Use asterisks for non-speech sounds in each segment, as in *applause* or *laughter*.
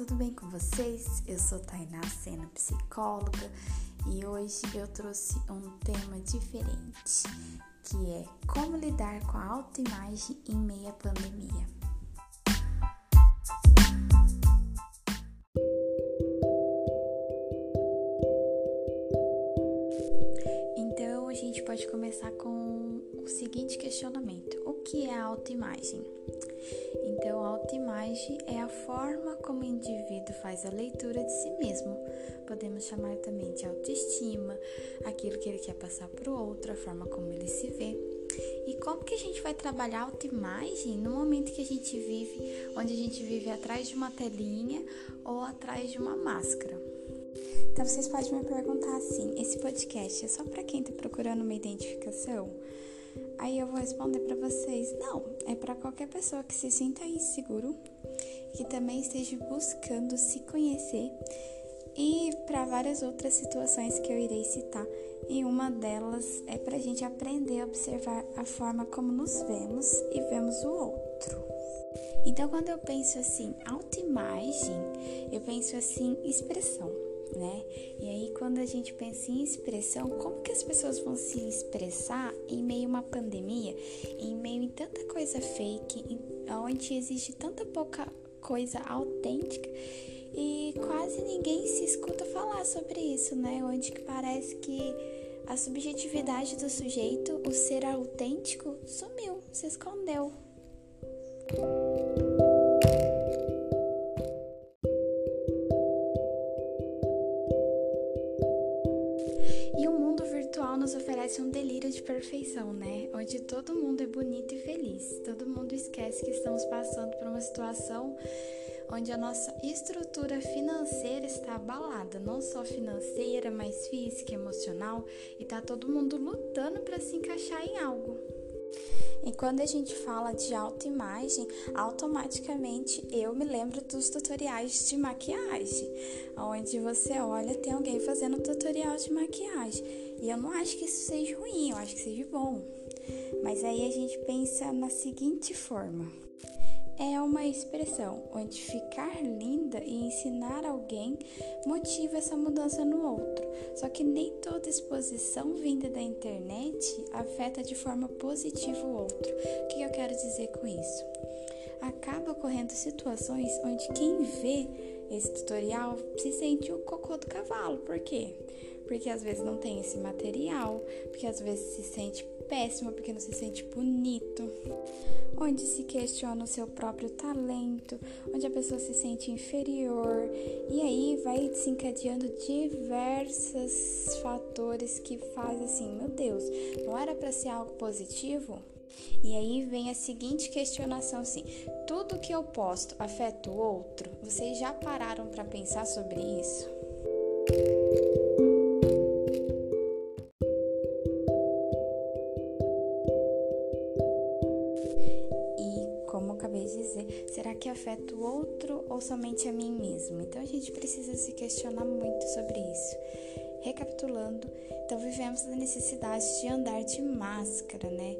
tudo bem com vocês? Eu sou Tainá Sena, psicóloga, e hoje eu trouxe um tema diferente, que é como lidar com a autoimagem em meio à pandemia. O seguinte questionamento: o que é a autoimagem? Então, a autoimagem é a forma como o indivíduo faz a leitura de si mesmo. Podemos chamar também de autoestima, aquilo que ele quer passar para o outro, a forma como ele se vê. E como que a gente vai trabalhar a autoimagem no momento que a gente vive, onde a gente vive atrás de uma telinha ou atrás de uma máscara? Então vocês podem me perguntar assim: esse podcast é só para quem está procurando uma identificação? Aí eu vou responder para vocês: não, é para qualquer pessoa que se sinta inseguro, que também esteja buscando se conhecer e para várias outras situações que eu irei citar. E uma delas é para a gente aprender a observar a forma como nos vemos e vemos o outro. Então, quando eu penso assim, autoimagem, eu penso assim, expressão né? E aí quando a gente pensa em expressão, como que as pessoas vão se expressar em meio a uma pandemia, em meio a tanta coisa fake, onde existe tanta pouca coisa autêntica e quase ninguém se escuta falar sobre isso, né? Onde que parece que a subjetividade do sujeito, o ser autêntico, sumiu, se escondeu. Bonito e feliz. Todo mundo esquece que estamos passando por uma situação onde a nossa estrutura financeira está abalada, não só financeira, mas física, emocional, e tá todo mundo lutando para se encaixar em algo. E quando a gente fala de autoimagem, automaticamente eu me lembro dos tutoriais de maquiagem, onde você olha tem alguém fazendo tutorial de maquiagem. E eu não acho que isso seja ruim, eu acho que seja bom. Mas aí a gente pensa na seguinte forma: é uma expressão onde ficar linda e ensinar alguém motiva essa mudança no outro. Só que nem toda exposição vinda da internet afeta de forma positiva o outro. O que eu quero dizer com isso? Acaba ocorrendo situações onde quem vê esse tutorial se sente o cocô do cavalo. Por quê? Porque às vezes não tem esse material, porque às vezes se sente péssimo, porque não se sente bonito onde se questiona o seu próprio talento, onde a pessoa se sente inferior, e aí vai desencadeando diversos fatores que fazem assim, meu Deus, não era para ser algo positivo? E aí vem a seguinte questionação assim: tudo que eu posto afeta o outro? Vocês já pararam para pensar sobre isso? Acabei de dizer, será que afeta o outro ou somente a mim mesmo? Então a gente precisa se questionar muito sobre isso. Recapitulando, então vivemos a necessidade de andar de máscara, né?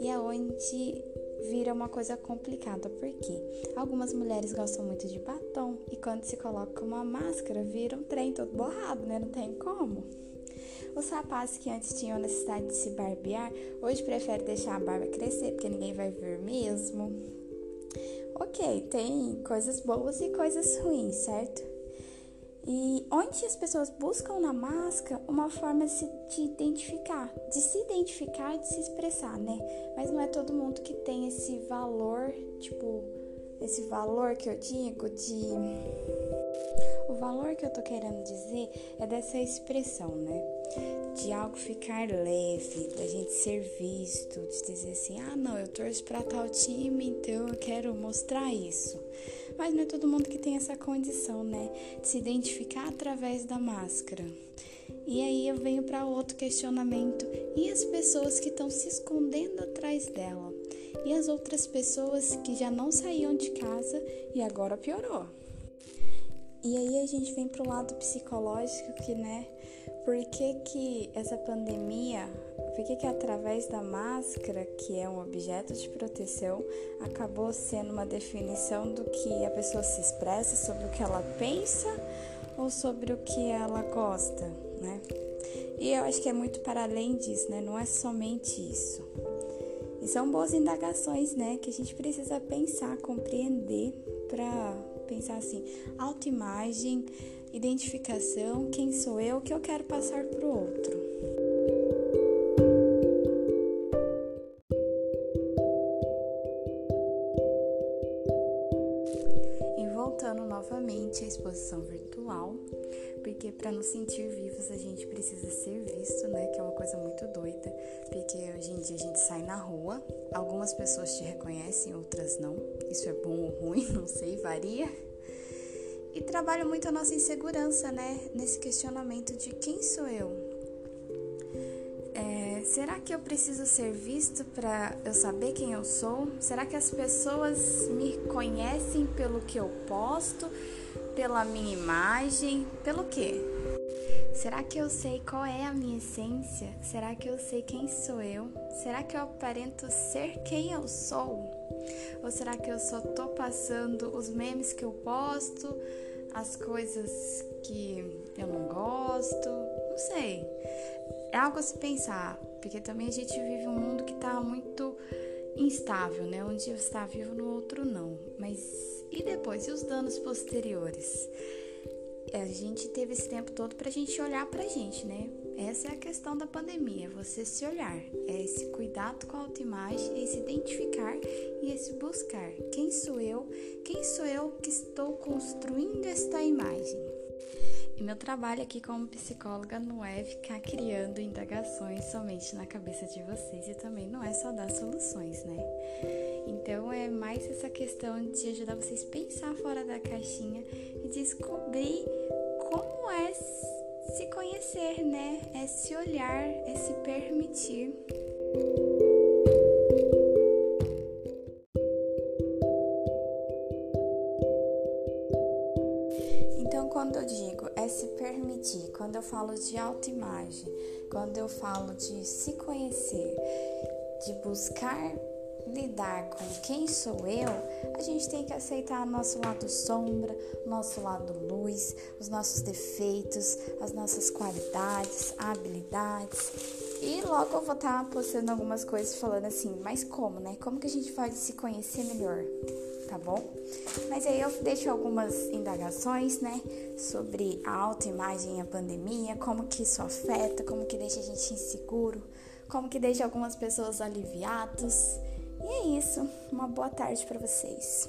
E é onde vira uma coisa complicada, porque algumas mulheres gostam muito de batom e quando se coloca uma máscara vira um trem todo borrado, né? Não tem como. Os rapazes que antes tinham necessidade de se barbear, hoje preferem deixar a barba crescer porque ninguém vai ver mesmo. Ok, tem coisas boas e coisas ruins, certo? E onde as pessoas buscam na máscara uma forma de identificar, de se identificar, de se expressar, né? Mas não é todo mundo que tem esse valor, tipo, esse valor que eu digo de. O valor que eu tô querendo dizer é dessa expressão, né? de algo ficar leve, da gente ser visto, de dizer assim: ah, não, eu torço para tal time, então eu quero mostrar isso. Mas não é todo mundo que tem essa condição, né? De se identificar através da máscara. E aí eu venho para outro questionamento: e as pessoas que estão se escondendo atrás dela? E as outras pessoas que já não saíam de casa e agora piorou? E aí a gente vem pro lado psicológico que, né, por que, que essa pandemia, por que, que através da máscara, que é um objeto de proteção, acabou sendo uma definição do que a pessoa se expressa, sobre o que ela pensa ou sobre o que ela gosta, né? E eu acho que é muito para além disso, né? Não é somente isso. E são boas indagações, né? Que a gente precisa pensar, compreender para pensar assim, autoimagem, identificação, quem sou eu, o que eu quero passar para o outro. Voltando novamente à exposição virtual, porque para nos sentir vivos a gente precisa ser visto, né? Que é uma coisa muito doida, porque hoje em dia a gente sai na rua, algumas pessoas te reconhecem, outras não. Isso é bom ou ruim, *laughs* não sei, varia. E trabalha muito a nossa insegurança, né? Nesse questionamento de quem sou eu? Será que eu preciso ser visto para eu saber quem eu sou? Será que as pessoas me conhecem pelo que eu posto, pela minha imagem, pelo quê? Será que eu sei qual é a minha essência? Será que eu sei quem sou eu? Será que eu aparento ser quem eu sou? Ou será que eu só tô passando os memes que eu posto, as coisas que eu não gosto? Não sei. É algo a se pensar, porque também a gente vive um mundo que tá muito instável, né? Um dia está vivo, no outro não. Mas e depois? E os danos posteriores? A gente teve esse tempo todo pra gente olhar pra gente, né? Essa é a questão da pandemia, você se olhar, é esse cuidado com a autoimagem, é esse identificar e esse buscar. Quem sou eu? Quem sou eu que estou construindo esta imagem? E meu trabalho aqui como psicóloga não é ficar criando indagações somente na cabeça de vocês e também não é só dar soluções, né? Então é mais essa questão de ajudar vocês a pensar fora da caixinha e descobrir como é se conhecer, né? É se olhar, é se permitir. Então, quando eu digo é se permitir, quando eu falo de autoimagem, quando eu falo de se conhecer, de buscar lidar com quem sou eu, a gente tem que aceitar nosso lado sombra, nosso lado luz, os nossos defeitos, as nossas qualidades, habilidades. E logo eu vou estar tá postando algumas coisas falando assim, mas como, né? Como que a gente pode se conhecer melhor? Tá bom? Mas aí eu deixo algumas indagações, né, sobre a autoimagem e a pandemia, como que isso afeta, como que deixa a gente inseguro, como que deixa algumas pessoas aliviados e é isso. Uma boa tarde para vocês.